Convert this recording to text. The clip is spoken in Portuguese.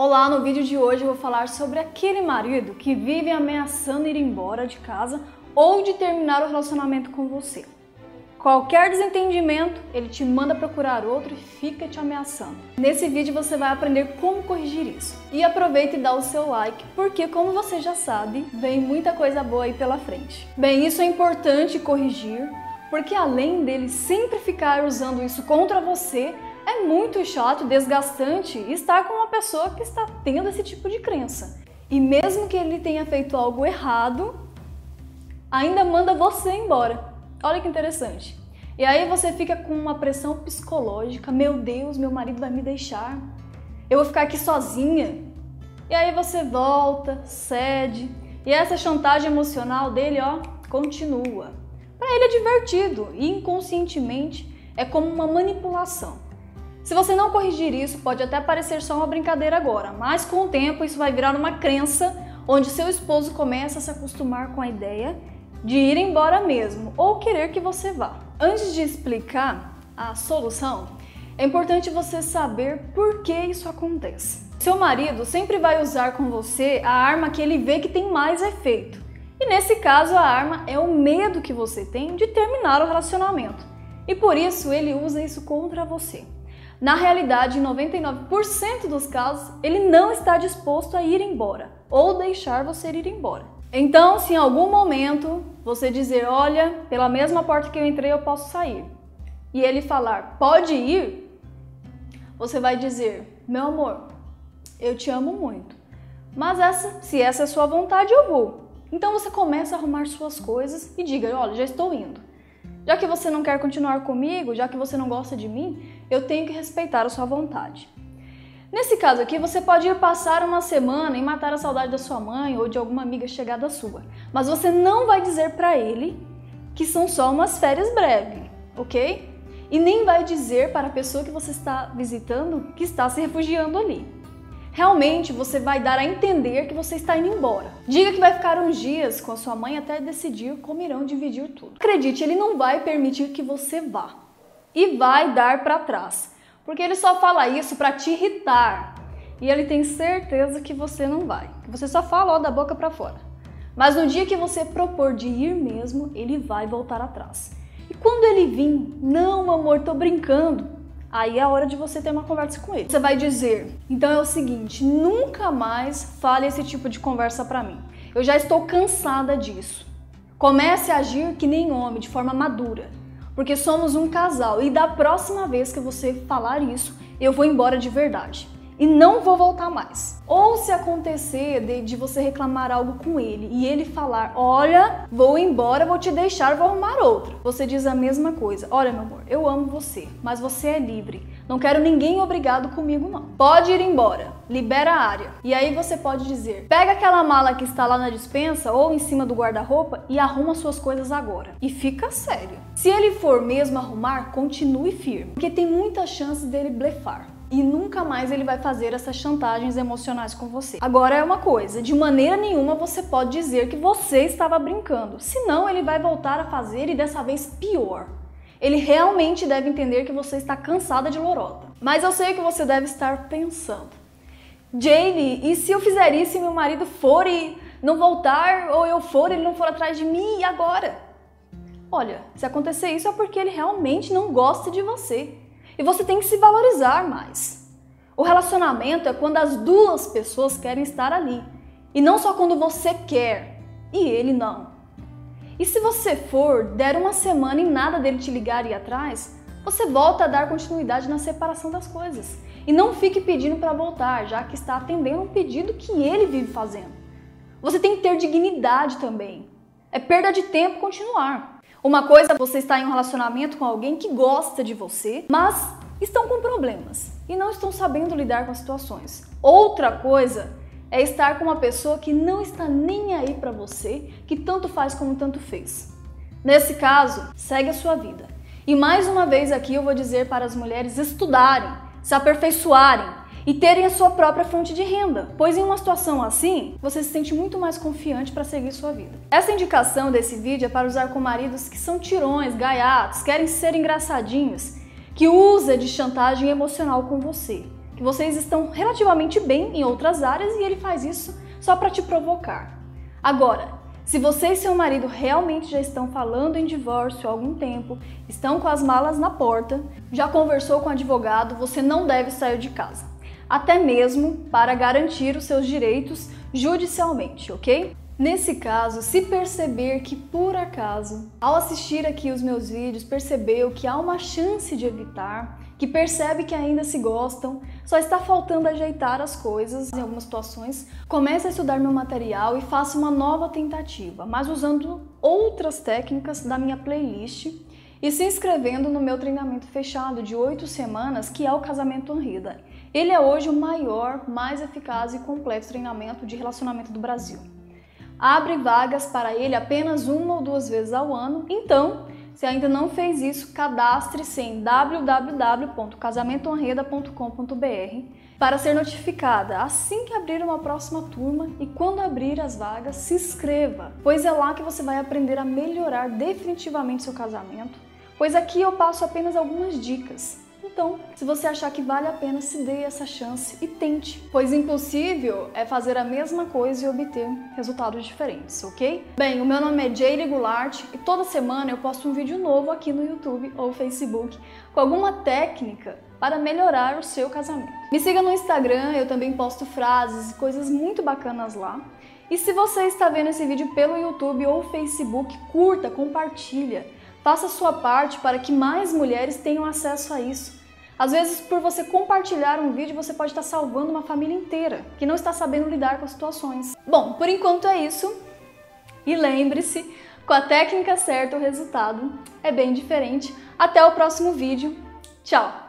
Olá, no vídeo de hoje eu vou falar sobre aquele marido que vive ameaçando ir embora de casa ou de terminar o relacionamento com você. Qualquer desentendimento, ele te manda procurar outro e fica te ameaçando. Nesse vídeo você vai aprender como corrigir isso. E aproveita e dá o seu like, porque como você já sabe, vem muita coisa boa aí pela frente. Bem, isso é importante corrigir, porque além dele sempre ficar usando isso contra você, é muito chato, desgastante estar com uma pessoa que está tendo esse tipo de crença. E mesmo que ele tenha feito algo errado, ainda manda você embora. Olha que interessante. E aí você fica com uma pressão psicológica: meu Deus, meu marido vai me deixar, eu vou ficar aqui sozinha. E aí você volta, cede, e essa chantagem emocional dele, ó, continua. Para ele é divertido e inconscientemente é como uma manipulação. Se você não corrigir isso, pode até parecer só uma brincadeira agora, mas com o tempo isso vai virar uma crença onde seu esposo começa a se acostumar com a ideia de ir embora mesmo ou querer que você vá. Antes de explicar a solução, é importante você saber por que isso acontece. Seu marido sempre vai usar com você a arma que ele vê que tem mais efeito. E nesse caso, a arma é o medo que você tem de terminar o relacionamento. E por isso ele usa isso contra você. Na realidade, em 99% dos casos, ele não está disposto a ir embora ou deixar você ir embora. Então, se em algum momento você dizer, olha, pela mesma porta que eu entrei eu posso sair, e ele falar, pode ir, você vai dizer, meu amor, eu te amo muito, mas essa, se essa é sua vontade, eu vou. Então você começa a arrumar suas coisas e diga, olha, já estou indo. Já que você não quer continuar comigo, já que você não gosta de mim, eu tenho que respeitar a sua vontade. Nesse caso aqui, você pode ir passar uma semana e matar a saudade da sua mãe ou de alguma amiga chegada sua, mas você não vai dizer para ele que são só umas férias breves, ok? E nem vai dizer para a pessoa que você está visitando que está se refugiando ali. Realmente você vai dar a entender que você está indo embora. Diga que vai ficar uns dias com a sua mãe até decidir como irão dividir tudo. Acredite, ele não vai permitir que você vá e vai dar para trás. Porque ele só fala isso para te irritar. E ele tem certeza que você não vai. Que você só fala ó, da boca para fora. Mas no dia que você propor de ir mesmo, ele vai voltar atrás. E quando ele vir, não, amor, tô brincando. Aí é a hora de você ter uma conversa com ele. Você vai dizer: "Então é o seguinte, nunca mais fale esse tipo de conversa para mim. Eu já estou cansada disso. Comece a agir que nem homem, de forma madura porque somos um casal e da próxima vez que você falar isso, eu vou embora de verdade e não vou voltar mais. Ou se acontecer de, de, você reclamar algo com ele e ele falar: Olha, vou embora, vou te deixar, vou arrumar outro. Você diz a mesma coisa: Olha, meu amor, eu amo você, mas você é livre. Não quero ninguém obrigado comigo, não. Pode ir embora, libera a área. E aí você pode dizer: pega aquela mala que está lá na dispensa ou em cima do guarda-roupa e arruma suas coisas agora. E fica sério. Se ele for mesmo arrumar, continue firme, porque tem muita chance dele blefar e nunca mais ele vai fazer essas chantagens emocionais com você. Agora é uma coisa, de maneira nenhuma você pode dizer que você estava brincando, senão ele vai voltar a fazer e dessa vez pior ele realmente deve entender que você está cansada de lorota. Mas eu sei que você deve estar pensando: Jane, e se eu fizer isso e meu marido for e não voltar, ou eu for e ele não for atrás de mim, e agora? Olha, se acontecer isso é porque ele realmente não gosta de você. E você tem que se valorizar mais. O relacionamento é quando as duas pessoas querem estar ali. E não só quando você quer e ele não. E se você for, der uma semana e nada dele te ligar e ir atrás, você volta a dar continuidade na separação das coisas. E não fique pedindo para voltar, já que está atendendo um pedido que ele vive fazendo. Você tem que ter dignidade também. É perda de tempo continuar. Uma coisa você estar em um relacionamento com alguém que gosta de você, mas estão com problemas e não estão sabendo lidar com as situações. Outra coisa é estar com uma pessoa que não está nem aí para você, que tanto faz como tanto fez. Nesse caso, segue a sua vida. E mais uma vez aqui eu vou dizer para as mulheres estudarem, se aperfeiçoarem e terem a sua própria fonte de renda, pois em uma situação assim, você se sente muito mais confiante para seguir sua vida. Essa indicação desse vídeo é para usar com maridos que são tirões, gaiatos, querem ser engraçadinhos, que usa de chantagem emocional com você que vocês estão relativamente bem em outras áreas e ele faz isso só para te provocar. Agora, se você e seu marido realmente já estão falando em divórcio há algum tempo, estão com as malas na porta, já conversou com o advogado, você não deve sair de casa. Até mesmo para garantir os seus direitos judicialmente, ok? Nesse caso, se perceber que por acaso, ao assistir aqui os meus vídeos, percebeu que há uma chance de evitar, que percebe que ainda se gostam, só está faltando ajeitar as coisas em algumas situações, comece a estudar meu material e faça uma nova tentativa, mas usando outras técnicas da minha playlist e se inscrevendo no meu treinamento fechado de 8 semanas, que é o Casamento Honrida. Ele é hoje o maior, mais eficaz e completo treinamento de relacionamento do Brasil abre vagas para ele apenas uma ou duas vezes ao ano. Então, se ainda não fez isso, cadastre-se em www.casamentoonreda.com.br para ser notificada assim que abrir uma próxima turma e quando abrir as vagas, se inscreva, pois é lá que você vai aprender a melhorar definitivamente seu casamento, pois aqui eu passo apenas algumas dicas então, se você achar que vale a pena, se dê essa chance e tente, pois impossível é fazer a mesma coisa e obter resultados diferentes, ok? Bem, o meu nome é Jaylee Goulart e toda semana eu posto um vídeo novo aqui no YouTube ou Facebook com alguma técnica para melhorar o seu casamento. Me siga no Instagram, eu também posto frases e coisas muito bacanas lá. E se você está vendo esse vídeo pelo YouTube ou Facebook, curta, compartilha. Faça sua parte para que mais mulheres tenham acesso a isso. Às vezes, por você compartilhar um vídeo, você pode estar salvando uma família inteira que não está sabendo lidar com as situações. Bom, por enquanto é isso. E lembre-se, com a técnica certa, o resultado é bem diferente. Até o próximo vídeo. Tchau!